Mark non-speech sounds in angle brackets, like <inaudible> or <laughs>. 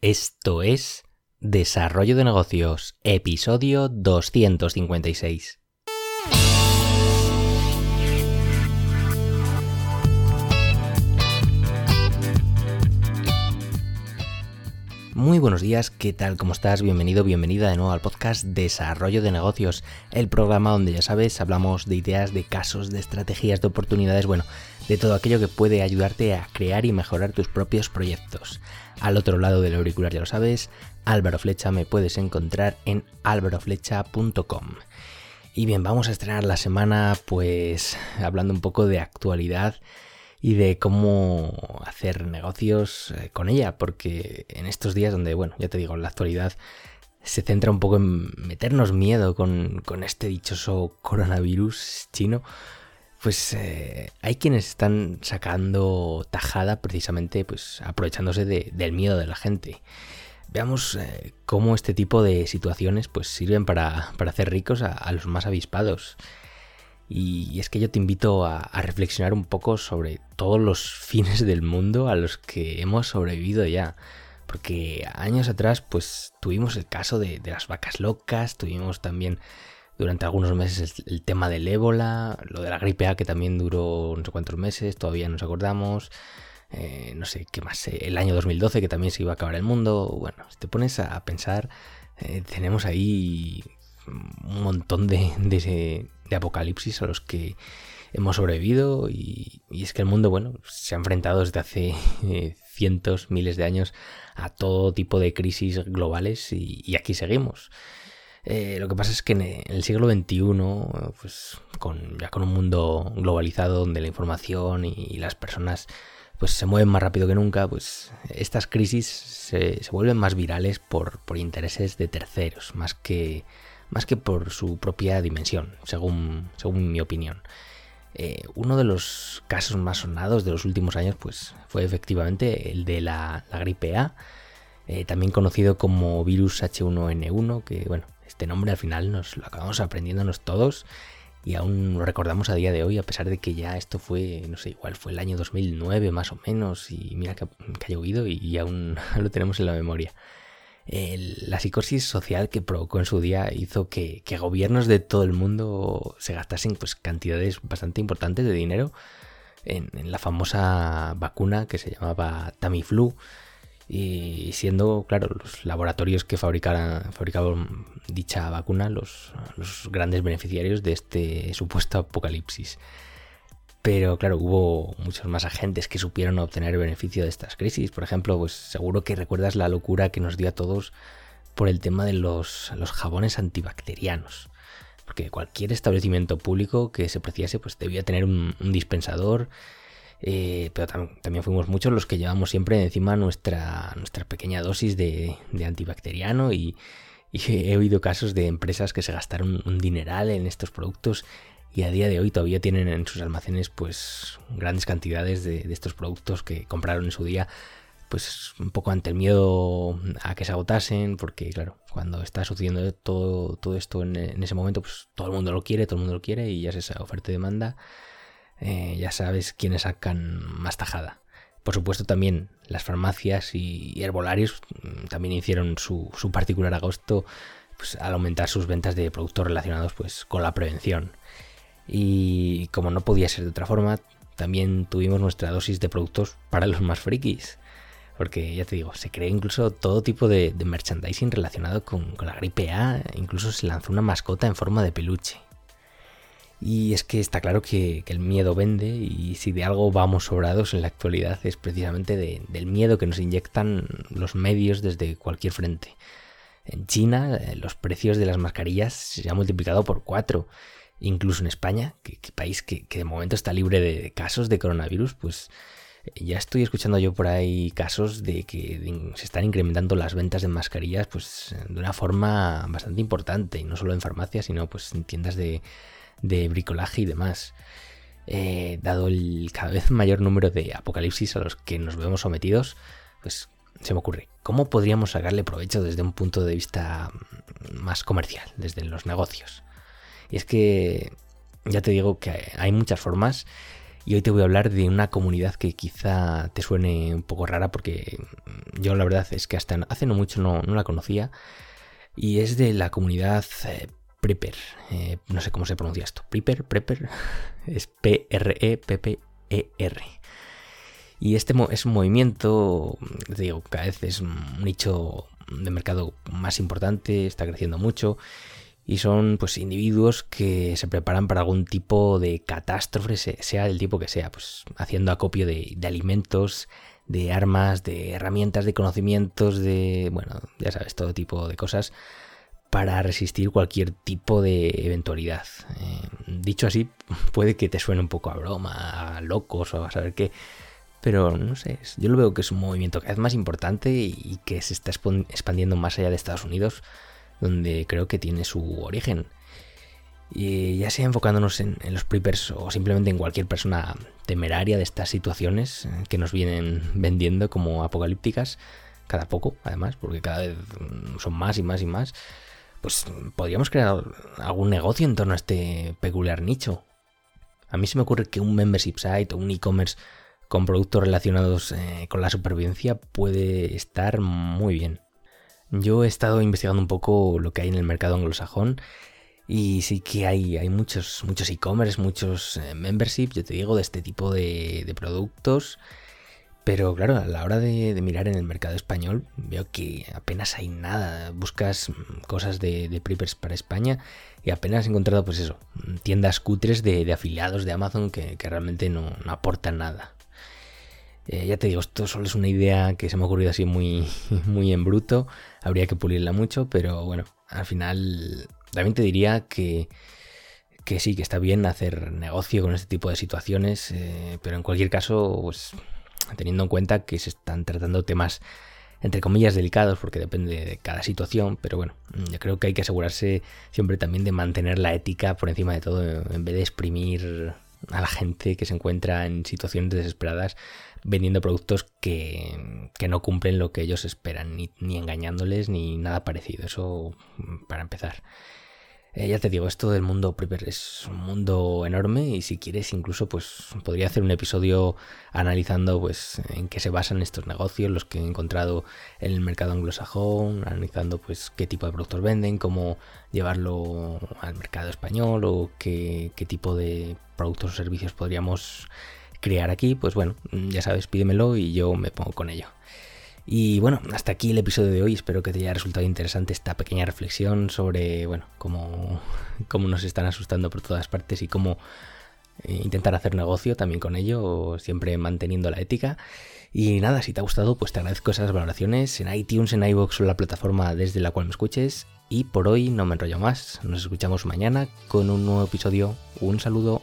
Esto es Desarrollo de Negocios, episodio 256. Muy buenos días, ¿qué tal? ¿Cómo estás? Bienvenido, bienvenida de nuevo al podcast Desarrollo de Negocios, el programa donde ya sabes, hablamos de ideas, de casos, de estrategias, de oportunidades, bueno, de todo aquello que puede ayudarte a crear y mejorar tus propios proyectos. Al otro lado del auricular ya lo sabes, Álvaro Flecha me puedes encontrar en álvaroflecha.com. Y bien, vamos a estrenar la semana pues hablando un poco de actualidad y de cómo hacer negocios eh, con ella, porque en estos días donde, bueno, ya te digo, la actualidad se centra un poco en meternos miedo con, este dichoso coronavirus chino, pues eh, hay quienes están sacando tajada precisamente pues aprovechándose del miedo de la gente. Veamos eh, cómo este tipo de situaciones pues sirven para, hacer ricos a los más avispados. Y es que yo te invito a, reflexionar un poco sobre todos los <laughs> fines del mundo a los que hemos sobrevivido ya. Porque años atrás, pues tuvimos el caso de, las vacas locas, tuvimos también durante algunos meses el, tema del ébola, lo de la gripe A que también duró no sé cuántos meses, todavía nos acordamos. Eh, no sé qué más, el año 2012 que también se iba a acabar el mundo. Bueno, si te pones a pensar, eh, tenemos ahí un montón de apocalipsis a los que hemos sobrevivido y, es que el mundo, bueno, se ha enfrentado desde hace <laughs> eh, cientos, miles de años a todo tipo de crisis globales y, aquí seguimos. Eh, lo que pasa es que en el siglo XXI, pues con, ya con un mundo globalizado donde la información y, las personas pues se mueven más rápido que nunca, pues estas crisis se, se vuelven más virales por, por intereses de terceros, más que más que por su propia dimensión, según, según mi opinión. Eh, uno de los casos más sonados de los últimos años pues, fue efectivamente el de la, gripe A, eh, también conocido como virus H1N1, que bueno, este nombre al final nos lo acabamos aprendiéndonos todos y aún lo recordamos a día de hoy, a pesar de que ya esto fue, no sé, igual fue el año 2009 más o menos, y mira que, ha llovido y aún <laughs> lo tenemos en la memoria la psicosis social que provocó en su día hizo que, gobiernos de todo el mundo se gastasen pues, cantidades bastante importantes de dinero en, la famosa vacuna que se llamaba Tamiflu. Y siendo, claro, los laboratorios que fabricaban, fabricaban dicha vacuna los, los grandes beneficiarios de este supuesto apocalipsis. Pero claro, hubo muchos más agentes que supieron obtener beneficio de estas crisis. Por ejemplo, pues seguro que recuerdas la locura que nos dio a todos por el tema de los, jabones antibacterianos. Porque cualquier establecimiento público que se preciase pues debía tener un, dispensador. Eh, pero también fuimos muchos los que llevamos siempre encima nuestra, nuestra pequeña dosis de, antibacteriano y, he oído casos de empresas que se gastaron un dineral en estos productos y a día de hoy todavía tienen en sus almacenes pues grandes cantidades de, estos productos que compraron en su día pues un poco ante el miedo a que se agotasen porque claro cuando está sucediendo todo, todo esto en, ese momento pues todo el mundo lo quiere todo el mundo lo quiere y ya es esa oferta y demanda eh, ya sabes quiénes sacan más tajada. Por supuesto también las farmacias y herbolarios mm, también hicieron su, su particular agosto pues, al aumentar sus ventas de productos relacionados pues con la prevención y como no podía ser de otra forma, también tuvimos nuestra dosis de productos para los más frikis. Porque ya te digo, se creó incluso todo tipo de, merchandising relacionado con, la gripe A, incluso se lanzó una mascota en forma de peluche. Y es que está claro que, el miedo vende y si de algo vamos sobrados en la actualidad es precisamente del miedo que nos inyectan los medios desde cualquier frente. En China eh, los precios de las mascarillas se han multiplicado por cuatro incluso en España, que, país que, de momento está libre de casos de coronavirus, pues eh, ya estoy escuchando yo por ahí casos de que se están incrementando las ventas de mascarillas pues de una forma bastante importante, y no solo en farmacias, sino pues en tiendas de, bricolaje y demás. Eh, dado el cada vez mayor número de apocalipsis a los que nos vemos sometidos, pues se me ocurre, ¿cómo podríamos sacarle provecho desde un punto de vista más comercial, desde los negocios? Y es que ya te digo que hay muchas formas Y hoy te voy a hablar de una comunidad que quizá te suene un poco rara porque yo la verdad es que hasta hace no mucho no, la conocía. Y es de la comunidad eh, Prepper. Eh, no sé cómo se pronuncia esto. Prepper, Prepper. <laughs> Es P-R-E-P-P-E-R. Y este es un movimiento, digo, cada vez es un nicho de mercado más importante, está creciendo mucho y son pues individuos que se preparan para algún tipo de catástrofe, sea el tipo que sea, pues haciendo acopio de, alimentos, de armas, de herramientas, de conocimientos, de, bueno, ya sabes, todo tipo de cosas para resistir cualquier tipo de eventualidad. Eh, dicho así, <laughs> puede que te suene un poco a broma, a locos o a saber qué, pero no sé, yo lo veo que es un movimiento cada vez más importante y que se está expandiendo más allá de Estados Unidos donde creo que tiene su origen. Y ya sea enfocándonos en, los preppers o simplemente en cualquier persona temeraria de estas situaciones eh, que nos vienen vendiendo como apocalípticas, cada poco además, porque cada vez mm, son más y más y más, pues podríamos crear algún negocio en torno a este peculiar nicho. A mí se me ocurre que un membership site o un e-commerce con productos relacionados eh, con la supervivencia puede estar muy bien. Yo he estado investigando un poco lo que hay en el mercado anglosajón y sí que hay, hay muchos muchos e-commerce, muchos eh, memberships, yo te digo, de este tipo de, productos. Pero claro, a la hora de, mirar en el mercado español, veo que apenas hay nada. Buscas cosas de, de preppers para España y apenas he encontrado, pues eso, tiendas cutres de, afiliados de Amazon que, realmente no aportan nada. Eh, ya te digo, esto solo es una idea que se me ha ocurrido así muy, <laughs> muy en bruto. Habría que pulirla mucho, pero bueno, al final también te diría que, que sí, que está bien hacer negocio con este tipo de situaciones, eh, pero en cualquier caso, pues teniendo en cuenta que se están tratando temas entre comillas delicados porque depende de cada situación, pero bueno, yo creo que hay que asegurarse siempre también de mantener la ética por encima de todo en vez de exprimir a la gente que se encuentra en situaciones desesperadas vendiendo productos que, no cumplen lo que ellos esperan, ni, ni, engañándoles ni nada parecido. Eso mm, para empezar. Eh, ya te digo, esto del mundo prepper es un mundo enorme y si quieres incluso pues podría hacer un episodio analizando pues en qué se basan estos negocios, los que he encontrado en el mercado anglosajón, analizando pues qué tipo de productos venden, cómo llevarlo al mercado español o qué, qué tipo de productos o servicios podríamos crear aquí, pues bueno, ya sabes, pídemelo y yo me pongo con ello. Y bueno, hasta aquí el episodio de hoy. Espero que te haya resultado interesante esta pequeña reflexión sobre, bueno, cómo, <laughs> cómo nos están asustando por todas partes y cómo eh, intentar hacer negocio también con ello, siempre manteniendo la ética. Y nada, si te ha gustado, pues te agradezco esas valoraciones en iTunes, en iVoox o la plataforma desde la cual me escuches. Y por hoy no me enrollo más. Nos escuchamos mañana con un nuevo episodio. Un saludo.